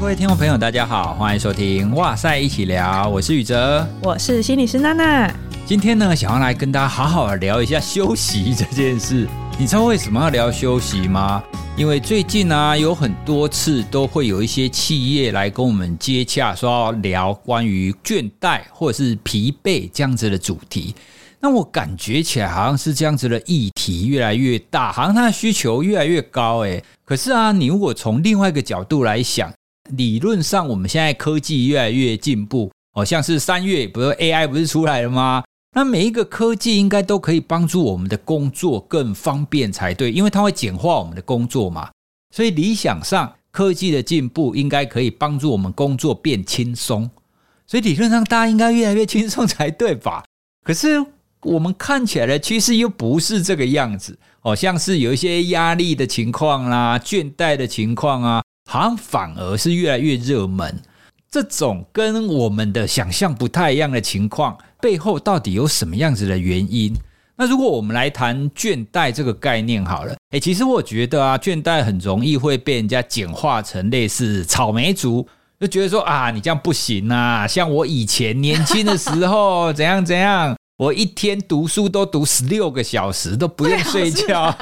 各位听众朋友，大家好，欢迎收听《哇塞一起聊》，我是宇哲，我是心理师娜娜。今天呢，想要来跟大家好好的聊一下休息这件事。你知道为什么要聊休息吗？因为最近啊，有很多次都会有一些企业来跟我们接洽，说要聊关于倦怠或者是疲惫这样子的主题。那我感觉起来好像是这样子的议题越来越大，好像它的需求越来越高。诶，可是啊，你如果从另外一个角度来想，理论上，我们现在科技越来越进步，好像是三月，不是 AI 不是出来了吗？那每一个科技应该都可以帮助我们的工作更方便才对，因为它会简化我们的工作嘛。所以理想上，科技的进步应该可以帮助我们工作变轻松。所以理论上，大家应该越来越轻松才对吧？可是我们看起来的趋势又不是这个样子，好像是有一些压力的情况啦、倦怠的情况啊。好像反而是越来越热门，这种跟我们的想象不太一样的情况，背后到底有什么样子的原因？那如果我们来谈倦怠这个概念好了，诶，其实我觉得啊，倦怠很容易会被人家简化成类似草莓族，就觉得说啊，你这样不行啊，像我以前年轻的时候 怎样怎样，我一天读书都读十六个小时，都不用睡觉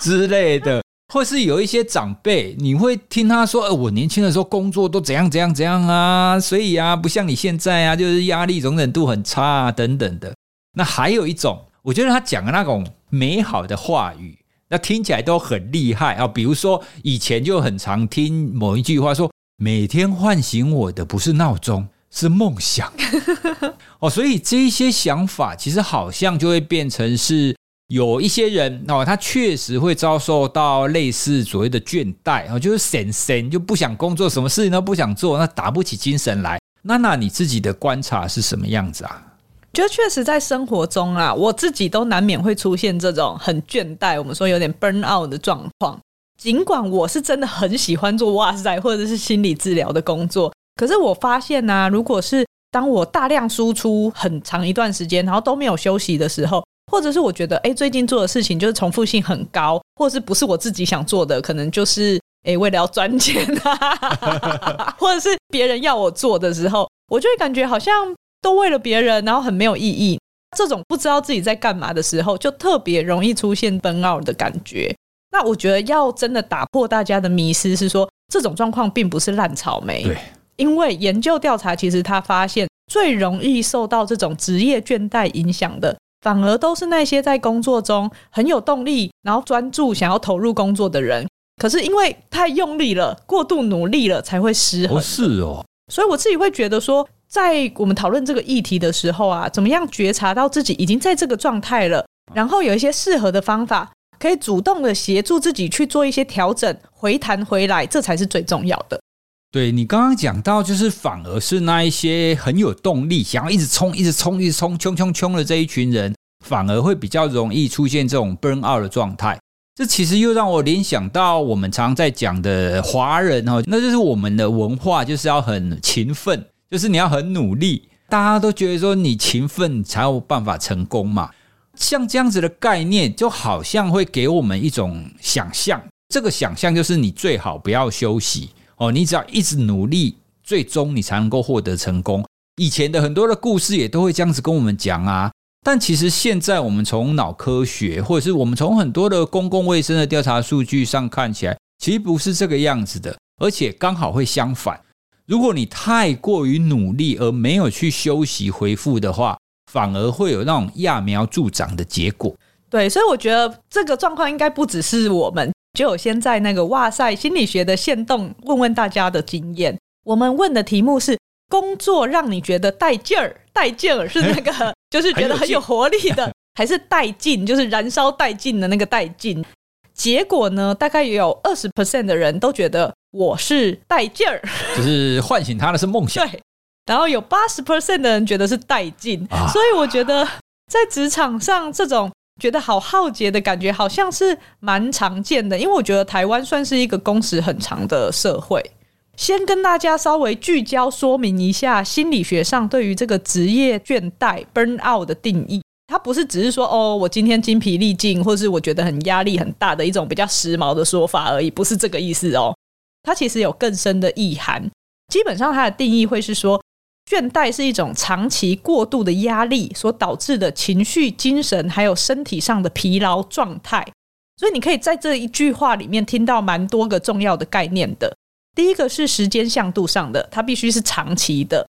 之类的。或是有一些长辈，你会听他说：“呃，我年轻的时候工作都怎样怎样怎样啊，所以啊，不像你现在啊，就是压力容忍度很差啊，等等的。”那还有一种，我觉得他讲的那种美好的话语，那听起来都很厉害啊。比如说，以前就很常听某一句话说：“每天唤醒我的不是闹钟，是梦想。”哦，所以这一些想法其实好像就会变成是。有一些人哦，他确实会遭受到类似所谓的倦怠哦，就是神神就不想工作，什么事情都不想做，那打不起精神来。娜娜，你自己的观察是什么样子啊？就确实在生活中啊，我自己都难免会出现这种很倦怠，我们说有点 burn out 的状况。尽管我是真的很喜欢做哇塞或者是心理治疗的工作，可是我发现呢、啊，如果是当我大量输出很长一段时间，然后都没有休息的时候。或者是我觉得，哎，最近做的事情就是重复性很高，或者是不是我自己想做的，可能就是，哎，为了要赚钱啊，或者是别人要我做的时候，我就会感觉好像都为了别人，然后很没有意义。这种不知道自己在干嘛的时候，就特别容易出现 burn out 的感觉。那我觉得要真的打破大家的迷思，是说这种状况并不是烂草莓。对，因为研究调查，其实他发现最容易受到这种职业倦怠影响的。反而都是那些在工作中很有动力，然后专注想要投入工作的人。可是因为太用力了，过度努力了，才会失衡。不是哦，所以我自己会觉得说，在我们讨论这个议题的时候啊，怎么样觉察到自己已经在这个状态了，然后有一些适合的方法，可以主动的协助自己去做一些调整，回弹回来，这才是最重要的。对，你刚刚讲到，就是反而是那一些很有动力，想要一直冲、一直冲、一直冲、冲冲冲的这一群人，反而会比较容易出现这种 burn out 的状态。这其实又让我联想到我们常在讲的华人哦，那就是我们的文化就是要很勤奋，就是你要很努力，大家都觉得说你勤奋才有办法成功嘛。像这样子的概念，就好像会给我们一种想象，这个想象就是你最好不要休息。哦，你只要一直努力，最终你才能够获得成功。以前的很多的故事也都会这样子跟我们讲啊。但其实现在我们从脑科学，或者是我们从很多的公共卫生的调查数据上看起来，其实不是这个样子的，而且刚好会相反。如果你太过于努力而没有去休息恢复的话，反而会有那种揠苗助长的结果。对，所以我觉得这个状况应该不只是我们。就我先在那个哇塞心理学的线动问问大家的经验。我们问的题目是：工作让你觉得带劲儿，带劲儿是那个，就是觉得很有活力的，还是带劲，就是燃烧殆尽的那个带劲？结果呢，大概有二十 percent 的人都觉得我是带劲儿，就是唤醒他的是梦想。对，然后有八十 percent 的人觉得是带劲，啊，所以我觉得在职场上这种。觉得好浩劫的感觉，好像是蛮常见的。因为我觉得台湾算是一个工时很长的社会。先跟大家稍微聚焦说明一下心理学上对于这个职业倦怠 （burn out） 的定义。它不是只是说哦，我今天精疲力尽，或是我觉得很压力很大的一种比较时髦的说法而已，不是这个意思哦。它其实有更深的意涵。基本上它的定义会是说，倦怠是一种长期过度的压力所导致的情绪、精神还有身体上的疲劳状态。所以你可以在这一句话里面听到蛮多个重要的概念的。第一个是时间向度上的，它必须是长期的，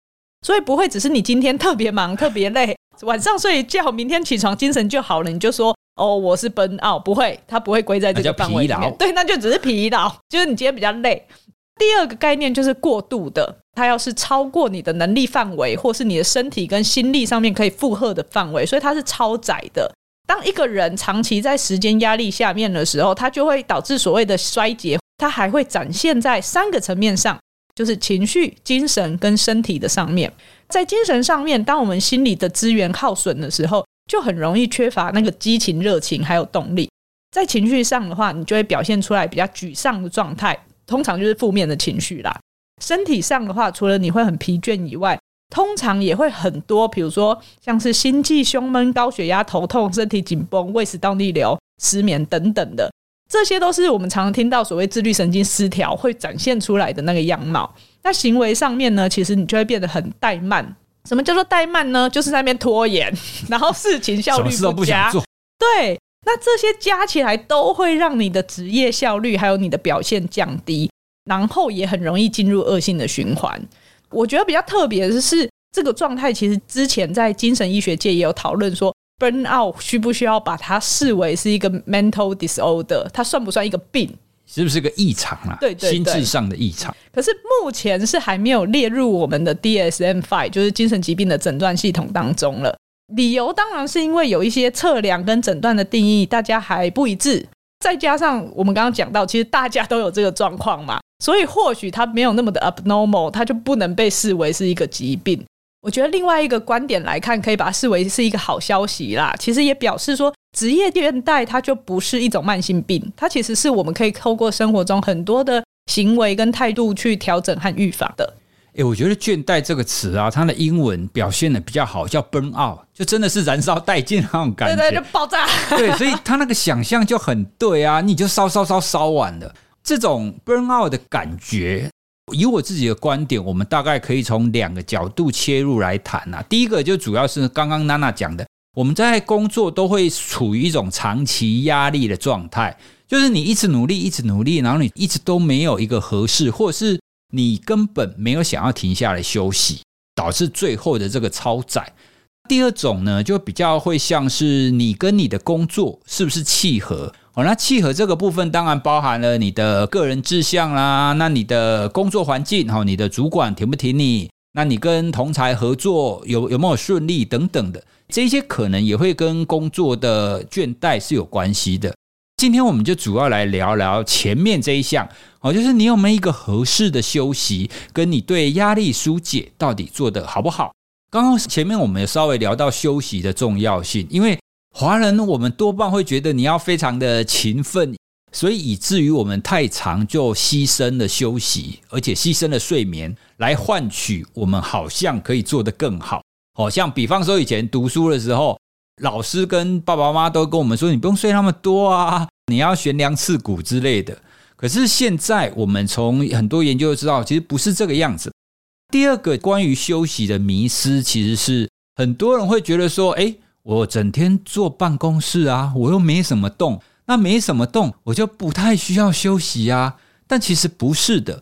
所以不会只是你今天特别忙、特别累，晚上睡一觉，明天起床精神就好了，你就说。哦，我是 burn out，不会，它不会归在这个范围里面。对，那就只是疲劳，就是你今天比较累。第二个概念就是过度的，它要是超过你的能力范围，或是你的身体跟心力上面可以负荷的范围，所以它是超载的。当一个人长期在时间压力下面的时候，它就会导致所谓的衰竭，它还会展现在三个层面上，就是情绪、精神跟身体的上面。在精神上面，当我们心理的资源耗损的时候，就很容易缺乏那个激情、热情还有动力。在情绪上的话，你就会表现出来比较沮丧的状态，通常就是负面的情绪啦。身体上的话，除了你会很疲倦以外，通常也会很多，比如说像是心悸、胸闷、高血压、头痛、身体紧绷、胃食道逆流、失眠等等的，这些都是我们常常听到所谓自律神经失调会展现出来的那个样貌。那行为上面呢，其实你就会变得很怠慢。什么叫做怠慢呢？就是在那边拖延，然后事情效率不佳。不。对，那这些加起来都会让你的职业效率还有你的表现降低，然后也很容易进入恶性的循环。我觉得比较特别的是，这个状态其实之前在精神医学界也有讨论说，burn out 需不需要把它视为是一个 mental disorder？它算不算一个病？是不是个异常啊？对对对，心智上的异常。可是目前是还没有列入我们的 DSM-5，就是精神疾病的诊断系统当中了。理由当然是因为有一些测量跟诊断的定义大家还不一致，再加上我们刚刚讲到，其实大家都有这个状况嘛，所以或许它没有那么的 abnormal，它就不能被视为是一个疾病。我觉得另外一个观点来看，可以把它视为是一个好消息啦。其实也表示说。职业倦怠，它就不是一种慢性病，它其实是我们可以透过生活中很多的行为跟态度去调整和预防的。诶，我觉得“倦怠”这个词啊，它的英文表现的比较好，叫 “burn out”，就真的是燃烧殆尽那种感觉，对 对，就爆炸。对，所以他那个想象就很对啊，你就烧烧烧烧完了。这种 burn out 的感觉，以我自己的观点，我们大概可以从两个角度切入来谈啊。第一个就主要是刚刚娜娜讲的。我们在工作都会处于一种长期压力的状态，就是你一直努力，一直努力，然后你一直都没有一个合适，或者是你根本没有想要停下来休息，导致最后的这个超载。第二种呢，就比较会像是你跟你的工作是不是契合？哦，那契合这个部分当然包含了你的个人志向啦，那你的工作环境，哈，你的主管挺不挺你？那你跟同才合作有有没有顺利等等的。这些可能也会跟工作的倦怠是有关系的。今天我们就主要来聊聊前面这一项，哦，就是你有没有一个合适的休息，跟你对压力疏解到底做得好不好？刚刚前面我们有稍微聊到休息的重要性，因为华人我们多半会觉得你要非常的勤奋，所以以至于我们太常就牺牲了休息，而且牺牲了睡眠，来换取我们好像可以做得更好。哦，像比方说以前读书的时候，老师跟爸爸妈妈都跟我们说，你不用睡那么多啊，你要悬梁刺股之类的。可是现在我们从很多研究知道，其实不是这个样子。第二个关于休息的迷思，其实是很多人会觉得说，诶，我整天坐办公室啊，我又没什么动，那没什么动，我就不太需要休息啊。但其实不是的。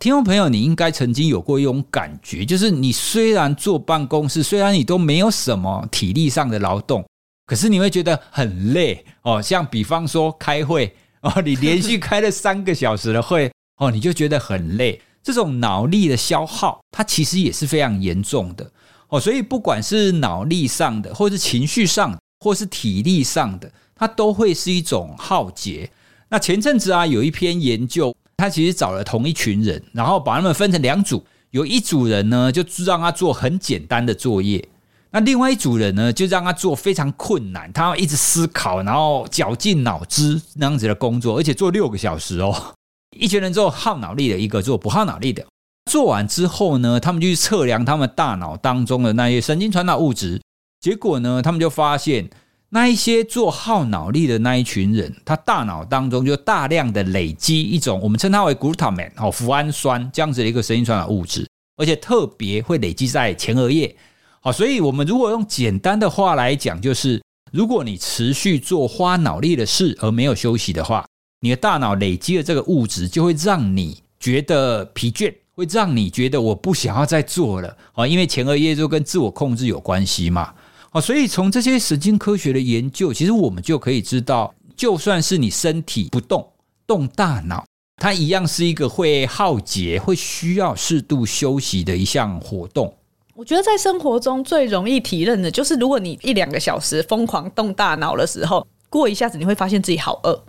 听众朋友，你应该曾经有过一种感觉，就是你虽然坐办公室，虽然你都没有什么体力上的劳动，可是你会觉得很累哦。像比方说开会哦，你连续开了三个小时的会哦，你就觉得很累。这种脑力的消耗，它其实也是非常严重的哦。所以不管是脑力上的，或是情绪上，或是体力上的，它都会是一种耗竭。那前阵子啊，有一篇研究。他其实找了同一群人，然后把他们分成两组，有一组人呢，就让他做很简单的作业；那另外一组人呢，就让他做非常困难，他要一直思考，然后绞尽脑汁那样子的工作，而且做六个小时哦。一群人做耗脑力的，一个做不耗脑力的。做完之后呢，他们就去测量他们大脑当中的那些神经传导物质，结果呢，他们就发现那一些做耗脑力的那一群人，他大脑当中就大量的累积一种我们称它为 glutamate 哦，脯氨酸这样子的一个神经传导物质，而且特别会累积在前额叶。好，所以我们如果用简单的话来讲，就是如果你持续做花脑力的事而没有休息的话，你的大脑累积的这个物质就会让你觉得疲倦，会让你觉得我不想要再做了啊，因为前额叶就跟自我控制有关系嘛。好，所以从这些神经科学的研究，其实我们就可以知道，就算是你身体不动，动大脑，它一样是一个会耗竭、会需要适度休息的一项活动。我觉得在生活中最容易体认的就是，如果你一两个小时疯狂动大脑的时候，过一下子你会发现自己好饿。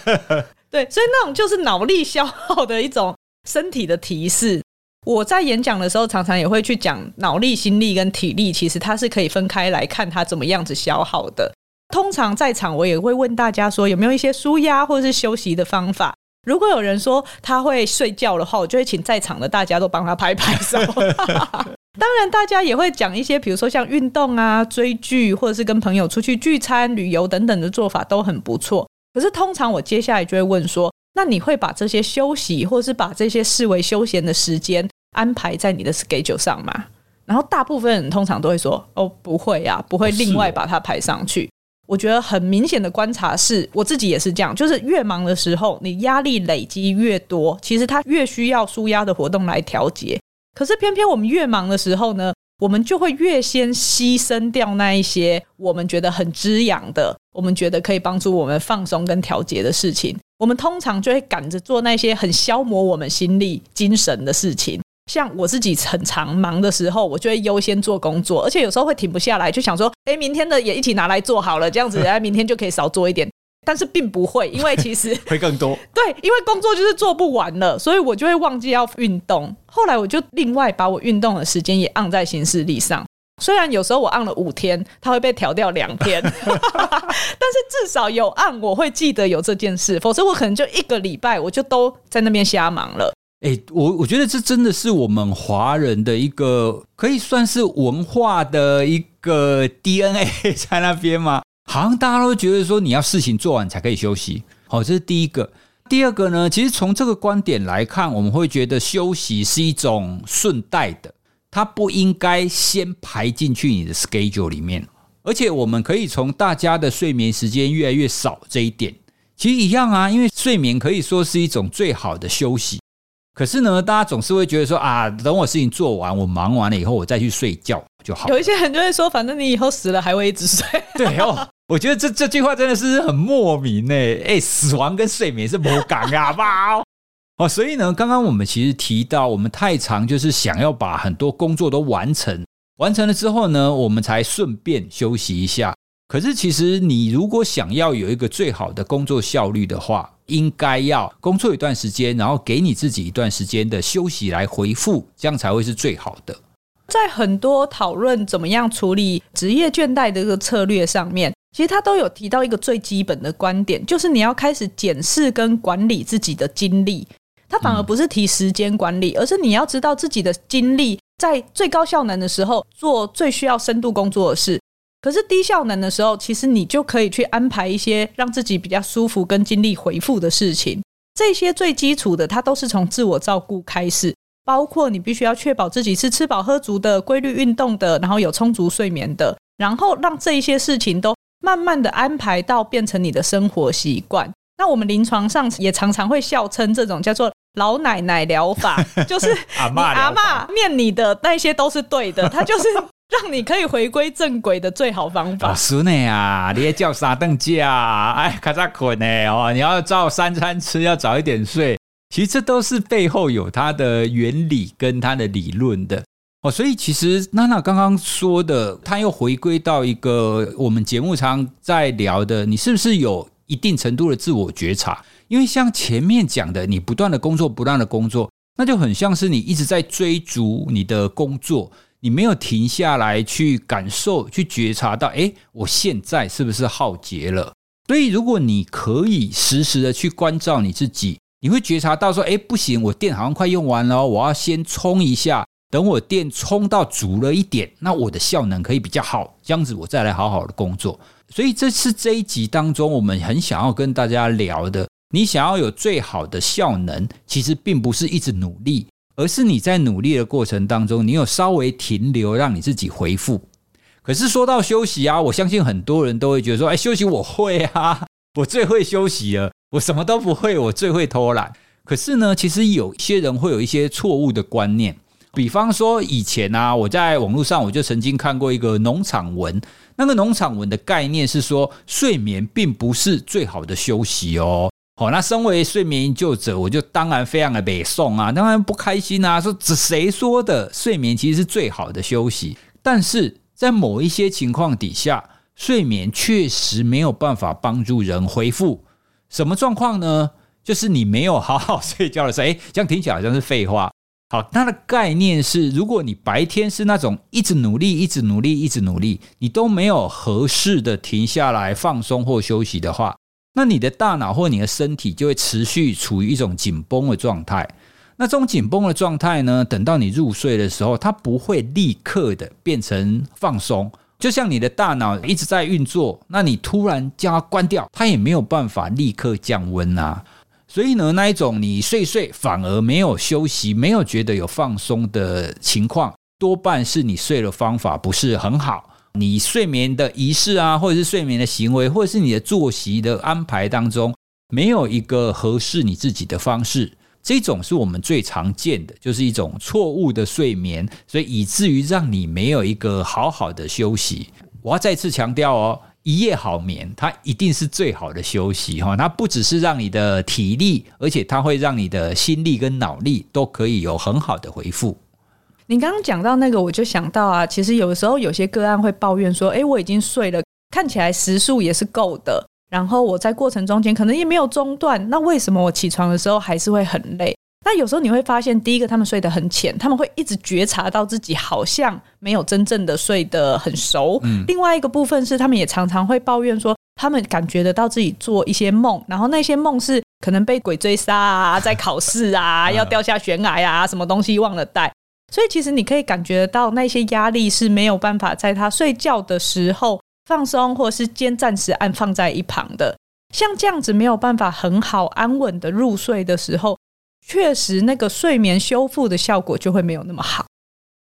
对，所以那种就是脑力消耗的一种身体的提示。我在演讲的时候，常常也会去讲脑力、心力跟体力，其实它是可以分开来看，它怎么样子消耗的。通常在场，我也会问大家说，有没有一些舒压或者是休息的方法？如果有人说他会睡觉的话，我就会请在场的大家都帮他拍拍手。当然，大家也会讲一些，比如说像运动啊、追剧，或者是跟朋友出去聚餐、旅游等等的做法都很不错。可是，通常我接下来就会问说，那你会把这些休息，或是把这些视为休闲的时间？安排在你的 schedule 上嘛？然后大部分人通常都会说：“哦，不会啊，不会另外把它排上去。”我觉得很明显的观察是，我自己也是这样，就是越忙的时候，你压力累积越多，其实它越需要舒压的活动来调节。可是偏偏我们越忙的时候呢，我们就会越先牺牲掉那一些我们觉得很滋养的，我们觉得可以帮助我们放松跟调节的事情。我们通常就会赶着做那些很消磨我们心力、精神的事情。像我自己很常忙的时候，我就会优先做工作，而且有时候会停不下来，就想说，哎，明天的也一起拿来做好了，这样子，哎，明天就可以少做一点。但是并不会，因为其实 会更多。对，因为工作就是做不完了，所以我就会忘记要运动。后来我就另外把我运动的时间也按在行事历上，虽然有时候我按了五天，它会被调掉两天，但是至少有按，我会记得有这件事，否则我可能就一个礼拜我就都在那边瞎忙了。哎，我我觉得这真的是我们华人的一个可以算是文化的一个 DNA 在那边吗？好像大家都觉得说你要事情做完才可以休息。好，这是第一个。第二个呢，其实从这个观点来看，我们会觉得休息是一种顺带的，它不应该先排进去你的 schedule 里面。而且我们可以从大家的睡眠时间越来越少这一点，其实一样啊，因为睡眠可以说是一种最好的休息。可是呢，大家总是会觉得说啊，等我事情做完，我忙完了以后，我再去睡觉就好。有一些人就会说，反正你以后死了还会一直睡。对哦，我觉得这这句话真的是很莫名呢。哎，死亡跟睡眠是不讲啊，吧？哦，所以呢，刚刚我们其实提到，我们太常就是想要把很多工作都完成，完成了之后呢，我们才顺便休息一下。可是其实你如果想要有一个最好的工作效率的话，应该要工作一段时间，然后给你自己一段时间的休息来回复，这样才会是最好的。在很多讨论怎么样处理职业倦怠的这个策略上面，其实他都有提到一个最基本的观点，就是你要开始检视跟管理自己的精力。他反而不是提时间管理，而是你要知道自己的精力在最高效能的时候做最需要深度工作的事。可是低效能的时候，其实你就可以去安排一些让自己比较舒服跟精力回复的事情。这些最基础的，它都是从自我照顾开始，包括你必须要确保自己是吃饱喝足的、规律运动的，然后有充足睡眠的，然后让这一些事情都慢慢的安排到变成你的生活习惯。那我们临床上也常常会笑称这种叫做老奶奶疗法，就是 阿妈阿妈念你的那些都是对的，它就是。让你可以回归正轨的最好方法。是呢啊，你也叫啥凳架？哎，卡扎捆呢？哦，你要照三餐吃，要早一点睡。其实这都是背后有它的原理跟它的理论的哦。所以其实娜娜刚刚说的，他又回归到一个我们节目常在聊的，你是不是有一定程度的自我觉察？因为像前面讲的，你不断的工作，不断的工作，那就很像是你一直在追逐你的工作。你没有停下来去感受、去觉察到，诶，我现在是不是耗竭了？所以，如果你可以实时的去关照你自己，你会觉察到说，诶，不行，我电好像快用完了，我要先充一下，等我电充到足了一点，那我的效能可以比较好，这样子我再来好好的工作。所以这是这一集当中我们很想要跟大家聊的。你想要有最好的效能，其实并不是一直努力，而是你在努力的过程当中，你有稍微停留，让你自己回复。可是说到休息啊，我相信很多人都会觉得说：“哎，休息我会啊，我最会休息了，我什么都不会，我最会偷懒。”可是呢，其实有些人会有一些错误的观念。比方说，以前啊，我在网络上我就曾经看过一个农场文，那个农场文的概念是说，睡眠并不是最好的休息哦。好，那身为睡眠研究者，我就当然非常的北宋啊，当然不开心啊，说这谁说的？睡眠其实是最好的休息，但是在某一些情况底下，睡眠确实没有办法帮助人恢复。什么状况呢？就是你没有好好 睡觉的时候，诶，这样听起来好像是废话。好，它的概念是，如果你白天是那种一直努力、一直努力、一直努力，你都没有合适的停下来放松或休息的话，那你的大脑或你的身体就会持续处于一种紧绷的状态。那这种紧绷的状态呢，等到你入睡的时候，它不会立刻的变成放松。就像你的大脑一直在运作，那你突然将它关掉，它也没有办法立刻降温啊。所以呢，那一种你睡睡反而没有休息，没有觉得有放松的情况，多半是你睡的方法不是很好。你睡眠的仪式啊，或者是睡眠的行为，或者是你的作息的安排当中，没有一个合适你自己的方式。这种是我们最常见的，就是一种错误的睡眠，所以以至于让你没有一个好好的休息。我要再次强调哦。一夜好眠，它一定是最好的休息哈。它不只是让你的体力，而且它会让你的心力跟脑力都可以有很好的回复。你刚刚讲到那个，我就想到啊，其实有的时候有些个案会抱怨说：“诶，我已经睡了，看起来时数也是够的，然后我在过程中间可能也没有中断，那为什么我起床的时候还是会很累？”那有时候你会发现，第一个他们睡得很浅，他们会一直觉察到自己好像没有真正的睡得很熟。嗯，另外一个部分是，他们也常常会抱怨说，他们感觉得到自己做一些梦，然后那些梦是可能被鬼追杀啊，在考试啊，要掉下悬崖啊，什么东西忘了带。所以其实你可以感觉得到，那些压力是没有办法在他睡觉的时候放松，或是先暂时按放在一旁的。像这样子没有办法很好安稳的入睡的时候。确实，那个睡眠修复的效果就会没有那么好。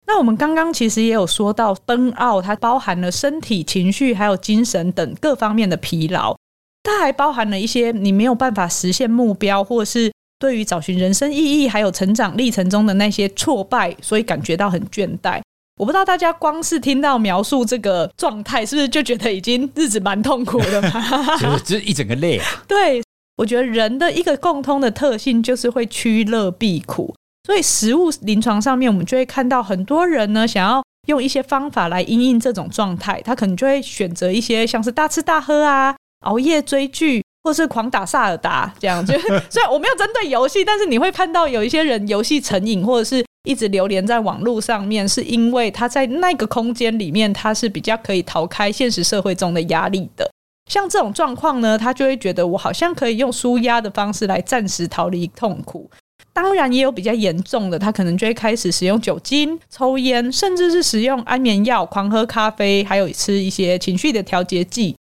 那我们刚刚其实也有说到奔奥它包含了身体、情绪还有精神等各方面的疲劳，它还包含了一些你没有办法实现目标，或是对于找寻人生意义还有成长历程中的那些挫败，所以感觉到很倦怠。我不知道大家光是听到描述这个状态，是不是就觉得已经日子蛮痛苦的嘛？就是就是一整个累啊。对。我觉得人的一个共通的特性就是会趋乐避苦，所以食物临床上面，我们就会看到很多人呢，想要用一些方法来因应这种状态，他可能就会选择一些像是大吃大喝啊、熬夜追剧，或是狂打萨尔达这样。就 虽然我没有针对游戏，但是你会看到有一些人游戏成瘾，或者是一直流连在网络上面，是因为他在那个空间里面，他是比较可以逃开现实社会中的压力的。像这种状况呢，他就会觉得我好像可以用舒压的方式来暂时逃离痛苦。当然，也有比较严重的，他可能就会开始使用酒精、抽烟，甚至是使用安眠药、狂喝咖啡，还有吃一些情绪的调节剂，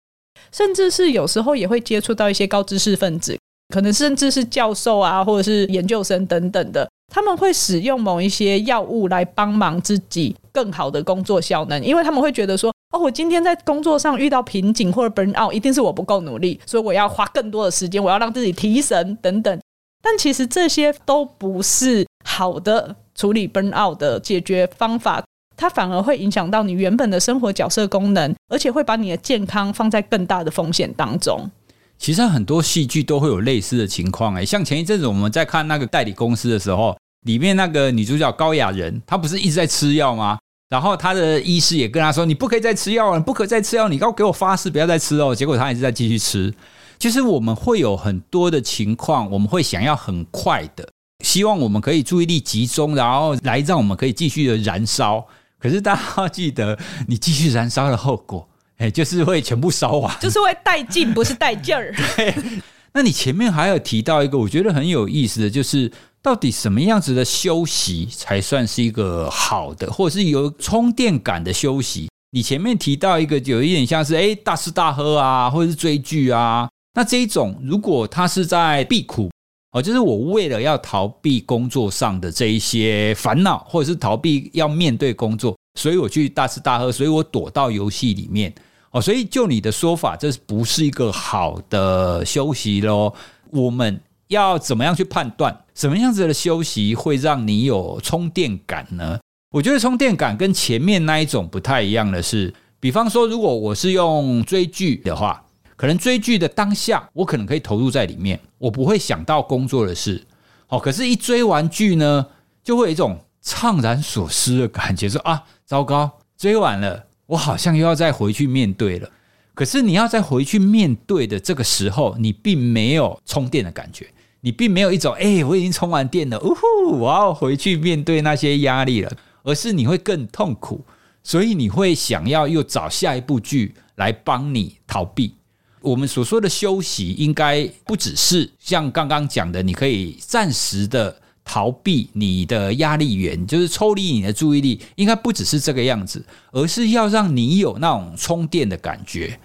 甚至是有时候也会接触到一些高知识分子，可能甚至是教授啊，或者是研究生等等的。他们会使用某一些药物来帮忙自己更好的工作效能，因为他们会觉得说，哦，我今天在工作上遇到瓶颈或者 burn out，一定是我不够努力，所以我要花更多的时间，我要让自己提神等等。但其实这些都不是好的处理 burn out 的解决方法，它反而会影响到你原本的生活角色功能，而且会把你的健康放在更大的风险当中。其实很多戏剧都会有类似的情况，哎，像前一阵子我们在看那个代理公司的时候，里面那个女主角高雅人，她不是一直在吃药吗？然后她的医师也跟她说：“你不可以再吃药了，不可再吃药，你要给我发誓不要再吃哦。”结果她还是在继续吃。其实我们会有很多的情况，我们会想要很快的，希望我们可以注意力集中，然后来让我们可以继续的燃烧。可是大家要记得，你继续燃烧的后果。哎，就是会全部烧完，就是会带劲，不是带劲儿。对，那你前面还有提到一个，我觉得很有意思的就是，到底什么样子的休息才算是一个好的，或者是有充电感的休息？你前面提到一个，有一点像是诶大吃大喝啊，或者是追剧啊。那这一种，如果他是在避苦哦，就是我为了要逃避工作上的这一些烦恼，或者是逃避要面对工作，所以我去大吃大喝，所以我躲到游戏里面哦。所以就你的说法，这不是一个好的休息喽？我们要怎么样去判断什么样子的休息会让你有充电感呢？我觉得充电感跟前面那一种不太一样的是，比方说，如果我是用追剧的话，可能追剧的当下，我可能可以投入在里面，我不会想到工作的事。哦，可是，一追完剧呢，就会有一种怅然所失的感觉，说啊，糟糕，追完了，我好像又要再回去面对了。可是，你要再回去面对的这个时候，你并没有充电的感觉，你并没有一种，哎，我已经充完电了，呜呼，我要回去面对那些压力了。而是你会更痛苦，所以你会想要又找下一部剧来帮你逃避。我们所说的休息，应该不只是像刚刚讲的，你可以暂时的逃避你的压力源，就是抽离你的注意力，应该不只是这个样子，而是要让你有那种充电的感觉。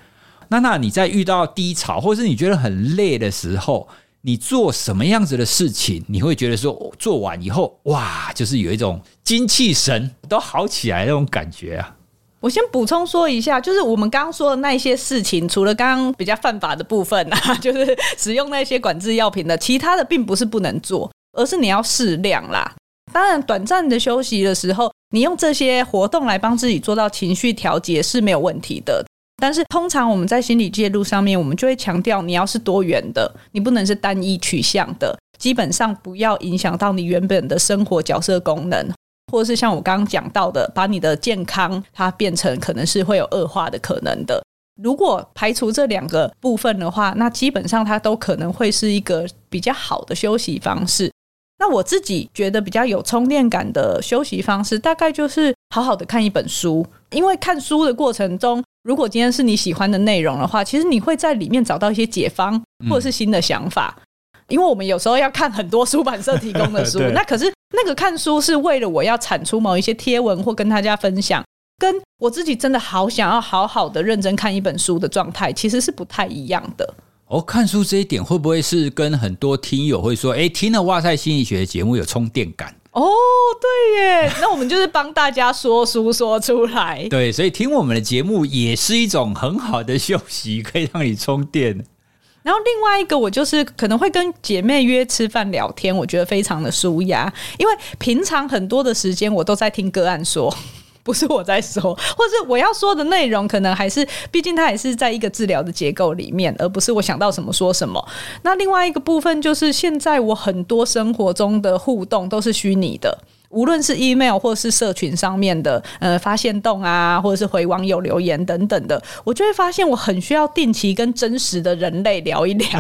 那那你在遇到低潮，或是你觉得很累的时候，你做什么样子的事情，你会觉得说做完以后，哇，就是有一种精气神都好起来那种感觉啊。我先补充说一下，就是我们刚刚说的那些事情，除了刚刚比较犯法的部分啊，就是使用那些管制药品的，其他的并不是不能做，而是你要适量啦。当然，短暂的休息的时候，你用这些活动来帮自己做到情绪调节是没有问题的。但是通常我们在心理介入上面，我们就会强调你要是多元的，你不能是单一取向的，基本上不要影响到你原本的生活角色功能，或者是像我刚刚讲到的，把你的健康它变成可能是会有恶化的可能的。如果排除这两个部分的话，那基本上它都可能会是一个比较好的休息方式。那我自己觉得比较有充电感的休息方式，大概就是好好的看一本书，因为看书的过程中。如果今天是你喜欢的内容的话，其实你会在里面找到一些解方，或者是新的想法。嗯、因为我们有时候要看很多出版社提供的书，那可是那个看书是为了我要产出某一些贴文或跟大家分享，跟我自己真的好想要好好的认真看一本书的状态，其实是不太一样的。哦，看书这一点会不会是跟很多听友会说，哎，听了哇塞心理学的节目有充电感？哦，对耶，那我们就是帮大家说书说出来。对，所以听我们的节目也是一种很好的休息，可以让你充电。然后另外一个，我就是可能会跟姐妹约吃饭聊天，我觉得非常的舒压，因为平常很多的时间我都在听个案说。不是我在说，或是我要说的内容，可能还是，毕竟它还是在一个治疗的结构里面，而不是我想到什么说什么。那另外一个部分就是，现在我很多生活中的互动都是虚拟的。无论是 email 或是社群上面的呃发现动啊，或者是回网友留言等等的，我就会发现我很需要定期跟真实的人类聊一聊。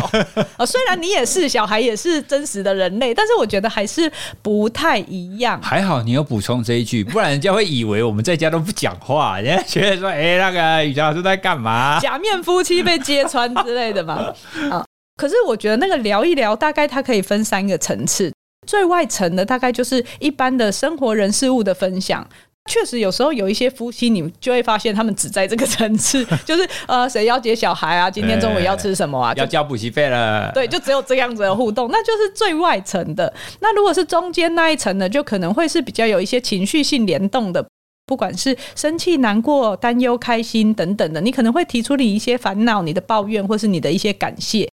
啊，虽然你也是小孩，也是真实的人类，但是我觉得还是不太一样。还好你有补充这一句，不然人家会以为我们在家都不讲话，人家觉得说，哎、欸，那个宇佳老师在干嘛？假面夫妻被揭穿之类的嘛。啊，可是我觉得那个聊一聊，大概它可以分三个层次。最外层的大概就是一般的生活人事物的分享，确实有时候有一些夫妻，你就会发现他们只在这个层次，就是呃谁要接小孩啊，今天中午要吃什么啊，要交补习费了，对，就只有这样子的互动，那就是最外层的。那如果是中间那一层呢，就可能会是比较有一些情绪性联动的，不管是生气、难过、担忧、开心等等的，你可能会提出你一些烦恼、你的抱怨，或是你的一些感谢。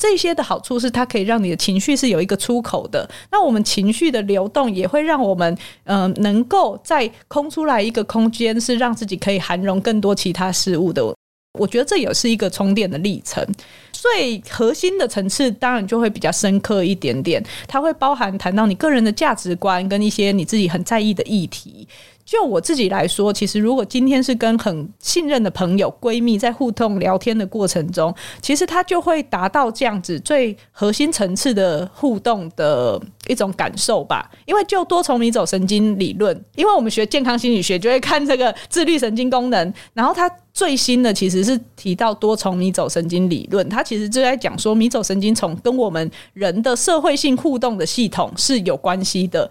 这些的好处是，它可以让你的情绪是有一个出口的。那我们情绪的流动也会让我们，嗯、呃，能够再空出来一个空间，是让自己可以涵容更多其他事物的。我觉得这也是一个充电的历程。最核心的层次，当然就会比较深刻一点点。它会包含谈到你个人的价值观，跟一些你自己很在意的议题。就我自己来说，其实如果今天是跟很信任的朋友、闺蜜在互动聊天的过程中，其实它就会达到这样子最核心层次的互动的一种感受吧。因为就多重迷走神经理论，因为我们学健康心理学就会看这个自律神经功能，然后它最新的其实是提到多重迷走神经理论，它其实就在讲说迷走神经从跟我们人的社会性互动的系统是有关系的。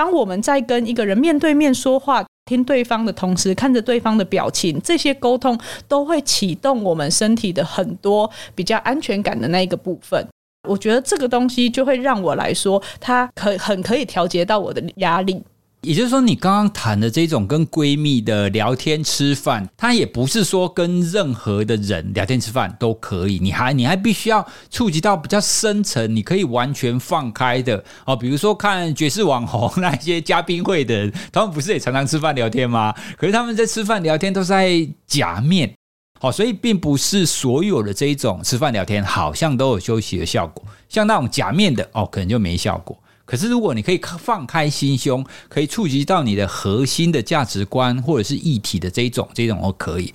当我们在跟一个人面对面说话，听对方的同时，看着对方的表情，这些沟通都会启动我们身体的很多比较安全感的那一个部分。我觉得这个东西就会让我来说，它可很可以调节到我的压力。也就是说，你刚刚谈的这种跟闺蜜的聊天吃饭，它也不是说跟任何的人聊天吃饭都可以，你还你还必须要触及到比较深层，你可以完全放开的哦。比如说看爵士网红那些嘉宾会的人，他们不是也常常吃饭聊天吗？可是他们在吃饭聊天都是在假面，好，所以并不是所有的这一种吃饭聊天好像都有休息的效果，像那种假面的哦，可能就没效果。可是，如果你可以放开心胸，可以触及到你的核心的价值观或者是议题的这一种，这种都可以。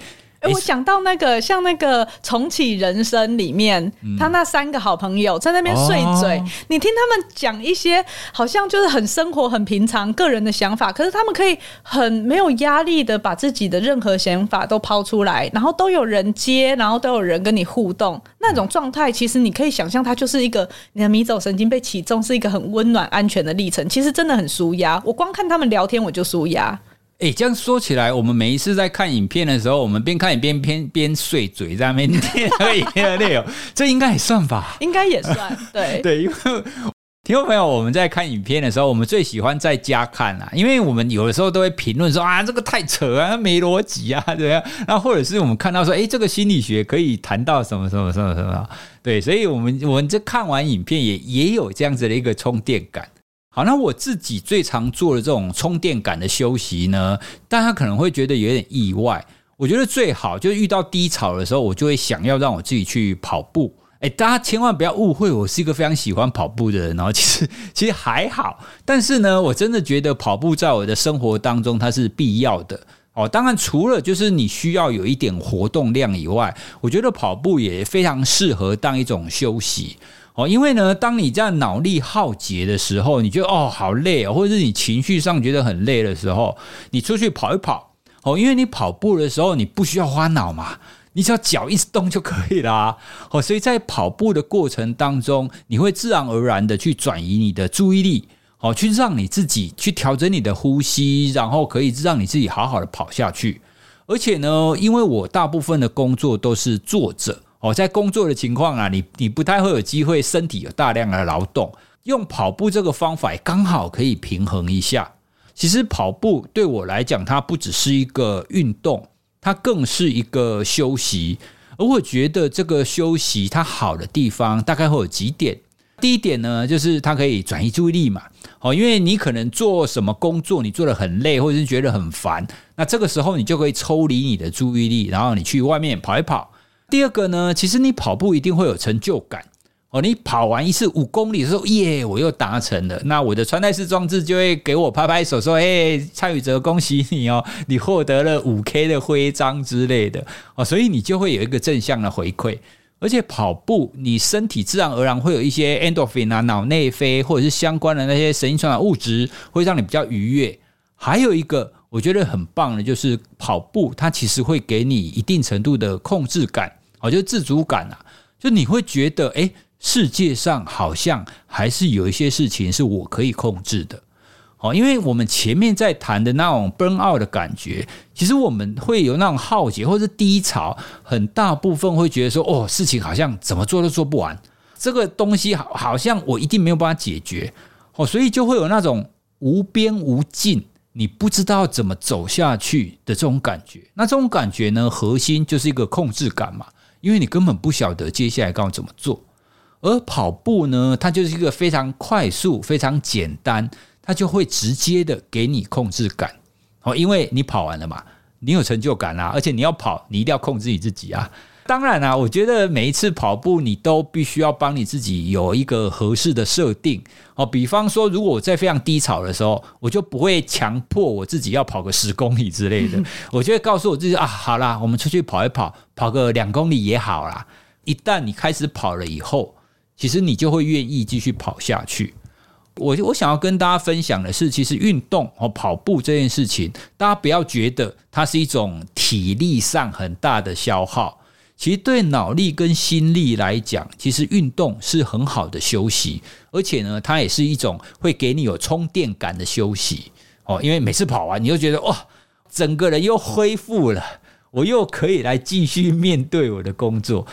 我想到那个像那个重启人生里面，他那三个好朋友在那边碎嘴，你听他们讲一些好像就是很生活、很平常、个人的想法，可是他们可以很没有压力的把自己的任何想法都抛出来，然后都有人接，然后都有人跟你互动，那种状态，其实你可以想象，它就是一个你的迷走神经被启动，是一个很温暖、安全的历程。其实真的很舒压，我光看他们聊天我就舒压。哎，这样说起来，我们每一次在看影片的时候，我们边看影片边边碎嘴，在那边听那个影片的内容，这应该也算吧？应该也算，对 对。因为听众朋友，我们在看影片的时候，我们最喜欢在家看啊，因为我们有的时候都会评论说啊，这个太扯啊，没逻辑啊，怎样？那或者是我们看到说，哎，这个心理学可以谈到什么什么什么什么？对，所以我们我们这看完影片也也有这样子的一个充电感。好，那我自己最常做的这种充电感的休息呢，大家可能会觉得有点意外。我觉得最好就是遇到低潮的时候，我就会想要让我自己去跑步。诶，大家千万不要误会，我是一个非常喜欢跑步的人哦。其实其实还好，但是呢，我真的觉得跑步在我的生活当中它是必要的哦。当然，除了就是你需要有一点活动量以外，我觉得跑步也非常适合当一种休息。哦，因为呢，当你这样脑力耗竭的时候，你觉得哦好累哦，或者是你情绪上觉得很累的时候，你出去跑一跑哦，因为你跑步的时候你不需要花脑嘛，你只要脚一直动就可以啦。哦，所以在跑步的过程当中，你会自然而然的去转移你的注意力，哦，去让你自己去调整你的呼吸，然后可以让你自己好好的跑下去。而且呢，因为我大部分的工作都是坐着。哦，在工作的情况啊，你你不太会有机会身体有大量的劳动，用跑步这个方法刚好可以平衡一下。其实跑步对我来讲，它不只是一个运动，它更是一个休息。而我觉得这个休息它好的地方大概会有几点。第一点呢，就是它可以转移注意力嘛。哦，因为你可能做什么工作，你做的很累，或者是觉得很烦，那这个时候你就可以抽离你的注意力，然后你去外面跑一跑。第二个呢，其实你跑步一定会有成就感哦。你跑完一次五公里的时候，耶，我又达成了。那我的穿戴式装置就会给我拍拍手，说：“哎，蔡宇哲，恭喜你哦，你获得了五 K 的徽章之类的哦。”所以你就会有一个正向的回馈。而且跑步，你身体自然而然会有一些 endorphin 啊、脑内啡或者是相关的那些神经传导物质，会让你比较愉悦。还有一个。我觉得很棒的，就是跑步，它其实会给你一定程度的控制感，哦，就是自主感啊，就你会觉得，诶，世界上好像还是有一些事情是我可以控制的，哦，因为我们前面在谈的那种 burn out 的感觉，其实我们会有那种耗竭或者低潮，很大部分会觉得说，哦，事情好像怎么做都做不完，这个东西好好像我一定没有办法解决，哦，所以就会有那种无边无尽。你不知道怎么走下去的这种感觉，那这种感觉呢，核心就是一个控制感嘛，因为你根本不晓得接下来该怎么做。而跑步呢，它就是一个非常快速、非常简单，它就会直接的给你控制感。哦，因为你跑完了嘛，你有成就感啦，而且你要跑，你一定要控制你自己啊。当然啦，我觉得每一次跑步，你都必须要帮你自己有一个合适的设定哦。比方说，如果我在非常低潮的时候，我就不会强迫我自己要跑个十公里之类的，我就会告诉我自己啊，好啦，我们出去跑一跑，跑个两公里也好啦。一旦你开始跑了以后，其实你就会愿意继续跑下去。我我想要跟大家分享的是，其实运动和跑步这件事情，大家不要觉得它是一种体力上很大的消耗。其实对脑力跟心力来讲，其实运动是很好的休息，而且呢，它也是一种会给你有充电感的休息哦。因为每次跑完，你就觉得哇，整个人又恢复了，我又可以来继续面对我的工作。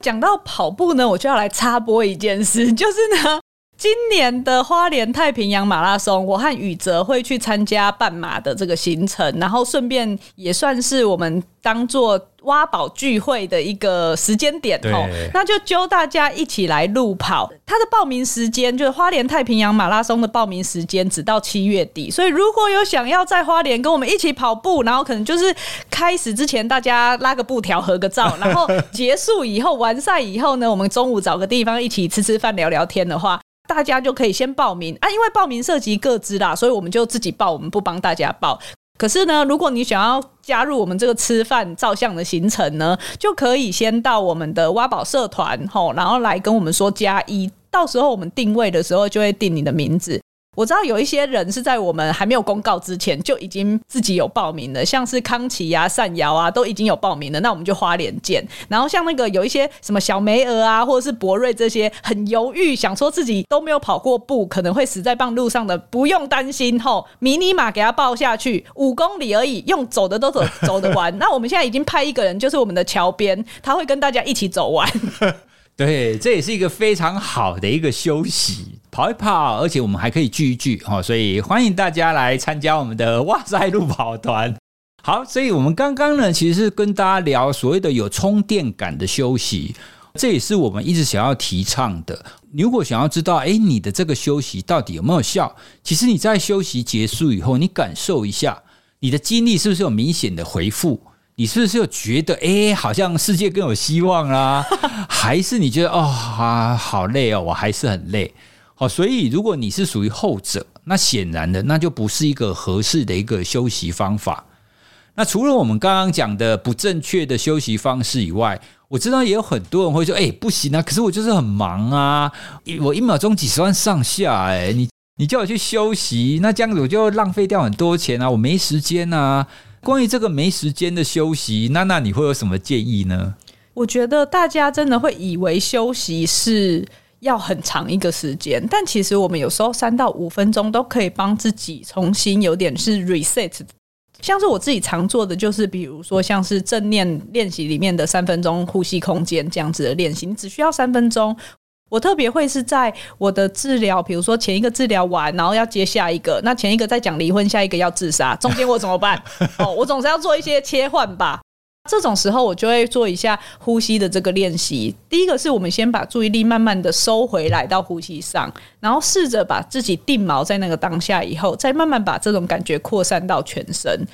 讲到跑步呢，我就要来插播一件事，就是呢。今年的花莲太平洋马拉松，我和宇哲会去参加半马的这个行程，然后顺便也算是我们当做挖宝聚会的一个时间点哦。那就揪大家一起来路跑。它的报名时间就是花莲太平洋马拉松的报名时间，只到七月底。所以如果有想要在花莲跟我们一起跑步，然后可能就是开始之前大家拉个布条合个照，然后结束以后完赛以后呢，我们中午找个地方一起吃吃饭聊聊天的话。大家就可以先报名啊，因为报名涉及各资啦，所以我们就自己报，我们不帮大家报。可是呢，如果你想要加入我们这个吃饭照相的行程呢，就可以先到我们的挖宝社团吼，然后来跟我们说加一，到时候我们定位的时候就会定你的名字。我知道有一些人是在我们还没有公告之前就已经自己有报名了，像是康琪啊、善瑶啊都已经有报名了，那我们就花莲见。然后像那个有一些什么小梅娥啊，或者是博瑞这些很犹豫，想说自己都没有跑过步，可能会死在半路上的，不用担心吼，迷你马给他报下去，五公里而已，用走的都走走得完。那我们现在已经派一个人，就是我们的桥边，他会跟大家一起走完。对，这也是一个非常好的一个休息，跑一跑，而且我们还可以聚一聚哈，所以欢迎大家来参加我们的哇塞路跑团。好，所以我们刚刚呢，其实是跟大家聊所谓的有充电感的休息，这也是我们一直想要提倡的。如果想要知道，哎，你的这个休息到底有没有效？其实你在休息结束以后，你感受一下，你的精力是不是有明显的回复？你是不是有觉得，哎，好像世界更有希望啦？还是你觉得，哦，啊，好累哦，我还是很累。好，所以如果你是属于后者，那显然的，那就不是一个合适的一个休息方法。那除了我们刚刚讲的不正确的休息方式以外，我知道也有很多人会说，哎，不行啊，可是我就是很忙啊，我一秒钟几十万上下，哎，你你叫我去休息，那这样子我就浪费掉很多钱啊，我没时间啊。关于这个没时间的休息，娜娜你会有什么建议呢？我觉得大家真的会以为休息是要很长一个时间，但其实我们有时候三到五分钟都可以帮自己重新有点是 reset。像是我自己常做的，就是比如说像是正念练习里面的三分钟呼吸空间这样子的练习，你只需要三分钟。我特别会是在我的治疗，比如说前一个治疗完，然后要接下一个，那前一个在讲离婚，下一个要自杀，中间我怎么办？哦，我总是要做一些切换吧。这种时候，我就会做一下呼吸的这个练习。第一个是我们先把注意力慢慢的收回来到呼吸上，然后试着把自己定锚在那个当下，以后再慢慢把这种感觉扩散到全身。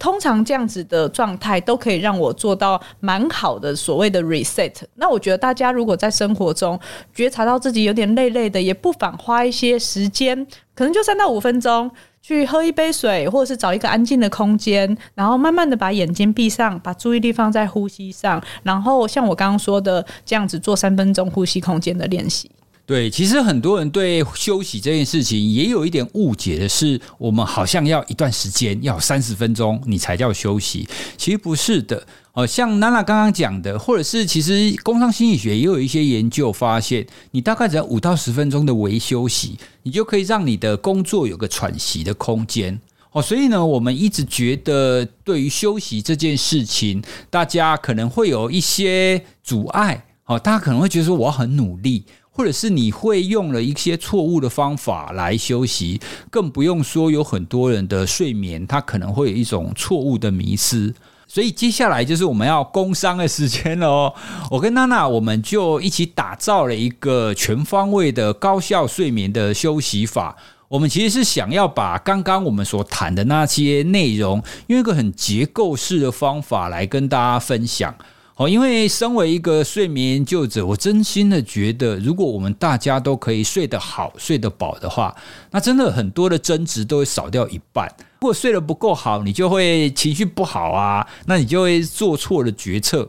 通常这样子的状态都可以让我做到蛮好的所谓的 reset。那我觉得大家如果在生活中觉察到自己有点累累的，也不妨花一些时间，可能就三到五分钟，去喝一杯水，或者是找一个安静的空间，然后慢慢的把眼睛闭上，把注意力放在呼吸上，然后像我刚刚说的这样子做三分钟呼吸空间的练习。对，其实很多人对休息这件事情也有一点误解的是，我们好像要一段时间，要三十分钟，你才叫休息。其实不是的，哦，像娜娜刚刚讲的，或者是其实工商心理学也有一些研究发现，你大概只要五到十分钟的微休息，你就可以让你的工作有个喘息的空间。哦，所以呢，我们一直觉得对于休息这件事情，大家可能会有一些阻碍。哦，大家可能会觉得说，我很努力。或者是你会用了一些错误的方法来休息，更不用说有很多人的睡眠，他可能会有一种错误的迷失。所以接下来就是我们要工商的时间了。我跟娜娜，我们就一起打造了一个全方位的高效睡眠的休息法。我们其实是想要把刚刚我们所谈的那些内容，用一个很结构式的方法来跟大家分享。哦，因为身为一个睡眠救者，我真心的觉得，如果我们大家都可以睡得好、睡得饱的话，那真的很多的争执都会少掉一半。如果睡得不够好，你就会情绪不好啊，那你就会做错了决策。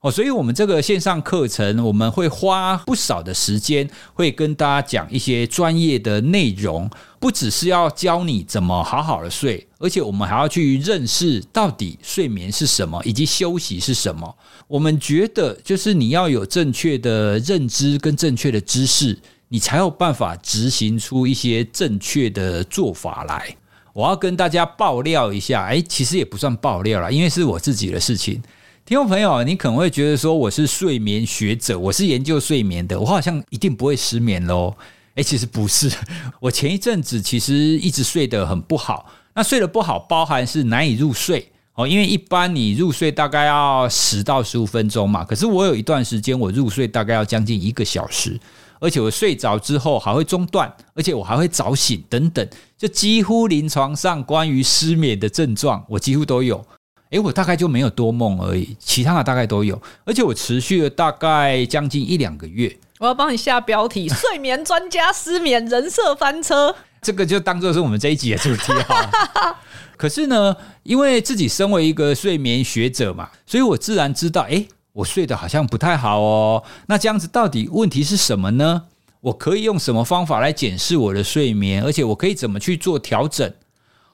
哦，所以我们这个线上课程，我们会花不少的时间，会跟大家讲一些专业的内容，不只是要教你怎么好好的睡，而且我们还要去认识到底睡眠是什么，以及休息是什么。我们觉得，就是你要有正确的认知跟正确的知识，你才有办法执行出一些正确的做法来。我要跟大家爆料一下，哎，其实也不算爆料啦，因为是我自己的事情。听众朋友，你可能会觉得说我是睡眠学者，我是研究睡眠的，我好像一定不会失眠喽。哎，其实不是，我前一阵子其实一直睡得很不好。那睡得不好，包含是难以入睡哦，因为一般你入睡大概要十到十五分钟嘛，可是我有一段时间我入睡大概要将近一个小时，而且我睡着之后还会中断，而且我还会早醒等等，就几乎临床上关于失眠的症状我几乎都有。诶，我大概就没有多梦而已，其他的大概都有，而且我持续了大概将近一两个月。我要帮你下标题：睡眠专家失眠人设翻车。这个就当做是我们这一集的主题哈。可是呢，因为自己身为一个睡眠学者嘛，所以我自然知道，诶，我睡得好像不太好哦。那这样子到底问题是什么呢？我可以用什么方法来检视我的睡眠？而且我可以怎么去做调整？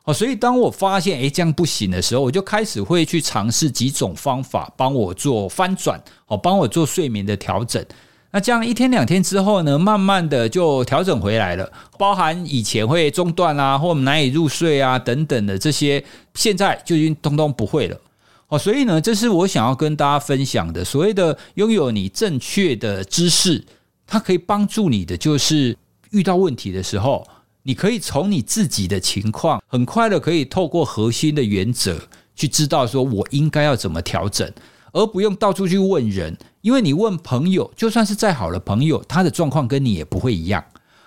哦，所以当我发现诶这样不行的时候，我就开始会去尝试几种方法帮我做翻转，哦，帮我做睡眠的调整。那这样一天两天之后呢，慢慢的就调整回来了，包含以前会中断啊，或难以入睡啊等等的这些，现在就已经通通不会了。哦，所以呢，这是我想要跟大家分享的，所谓的拥有你正确的知识，它可以帮助你的，就是遇到问题的时候，你可以从你自己的情况，很快的可以透过核心的原则去知道说我应该要怎么调整。而不用到处去问人，因为你问朋友，就算是再好的朋友，他的状况跟你也不会一样。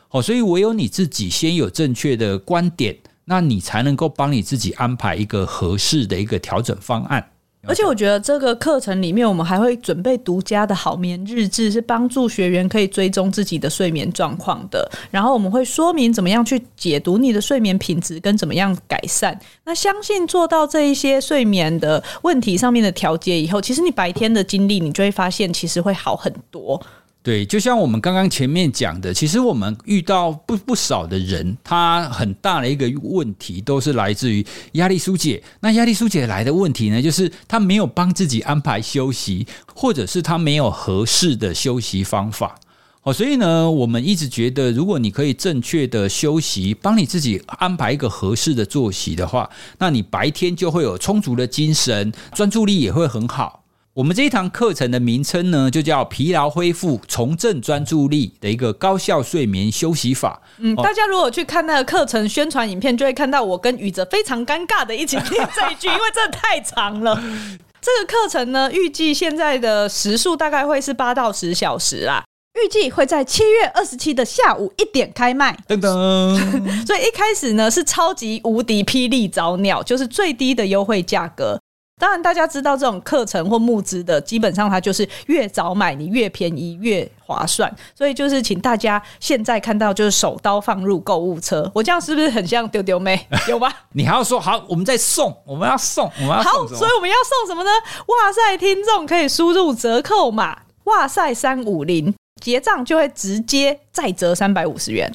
好，所以唯有你自己先有正确的观点，那你才能够帮你自己安排一个合适的一个调整方案。而且我觉得这个课程里面，我们还会准备独家的好眠日志，是帮助学员可以追踪自己的睡眠状况的。然后我们会说明怎么样去解读你的睡眠品质跟怎么样改善。那相信做到这一些睡眠的问题上面的调节以后，其实你白天的精力你就会发现其实会好很多。对，就像我们刚刚前面讲的，其实我们遇到不不少的人，他很大的一个问题都是来自于压力疏解。那压力疏解来的问题呢，就是他没有帮自己安排休息，或者是他没有合适的休息方法。哦，所以呢，我们一直觉得，如果你可以正确的休息，帮你自己安排一个合适的作息的话，那你白天就会有充足的精神，专注力也会很好。我们这一堂课程的名称呢，就叫疲劳恢复、重振专注力的一个高效睡眠休息法。嗯，大家如果去看那个课程宣传影片，就会看到我跟宇哲非常尴尬的一起听这一句，因为真的太长了。这个课程呢，预计现在的时数大概会是八到十小时啦，预计会在七月二十七的下午一点开卖。噔噔，所以一开始呢是超级无敌霹雳早鸟，就是最低的优惠价格。当然，大家知道这种课程或募资的，基本上它就是越早买你越便宜越划算。所以就是请大家现在看到就是手刀放入购物车。我这样是不是很像丢丢妹？有吗？你还要说好，我们再送，我们要送，我们要送好，所以我们要送什么呢？哇塞，听众可以输入折扣码哇塞三五零，结账就会直接再折三百五十元。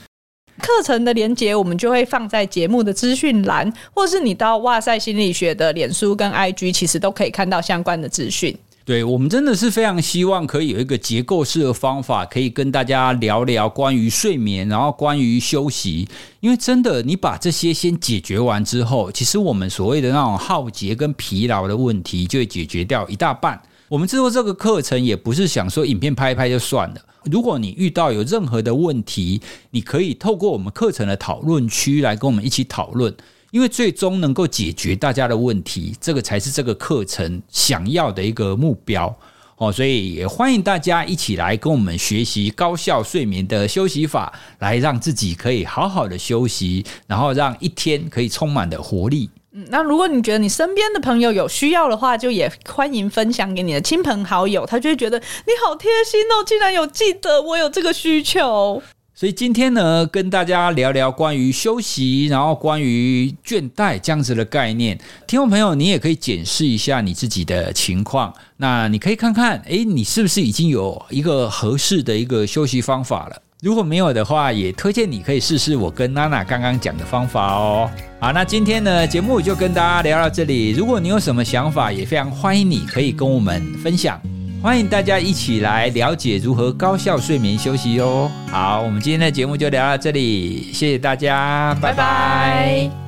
课程的连接我们就会放在节目的资讯栏，或是你到哇塞心理学的脸书跟 IG，其实都可以看到相关的资讯。对，我们真的是非常希望可以有一个结构式的方法，可以跟大家聊聊关于睡眠，然后关于休息。因为真的，你把这些先解决完之后，其实我们所谓的那种耗竭跟疲劳的问题就会解决掉一大半。我们制作这个课程也不是想说影片拍一拍就算了。如果你遇到有任何的问题，你可以透过我们课程的讨论区来跟我们一起讨论，因为最终能够解决大家的问题，这个才是这个课程想要的一个目标哦。所以也欢迎大家一起来跟我们学习高效睡眠的休息法，来让自己可以好好的休息，然后让一天可以充满的活力。嗯，那如果你觉得你身边的朋友有需要的话，就也欢迎分享给你的亲朋好友，他就会觉得你好贴心哦，竟然有记得我有这个需求。所以今天呢，跟大家聊聊关于休息，然后关于倦怠这样子的概念。听众朋友，你也可以检视一下你自己的情况，那你可以看看，诶，你是不是已经有一个合适的一个休息方法了？如果没有的话，也推荐你可以试试我跟娜娜刚刚讲的方法哦。好，那今天呢，节目就跟大家聊到这里。如果你有什么想法，也非常欢迎你可以跟我们分享。欢迎大家一起来了解如何高效睡眠休息哦。好，我们今天的节目就聊到这里，谢谢大家，拜拜。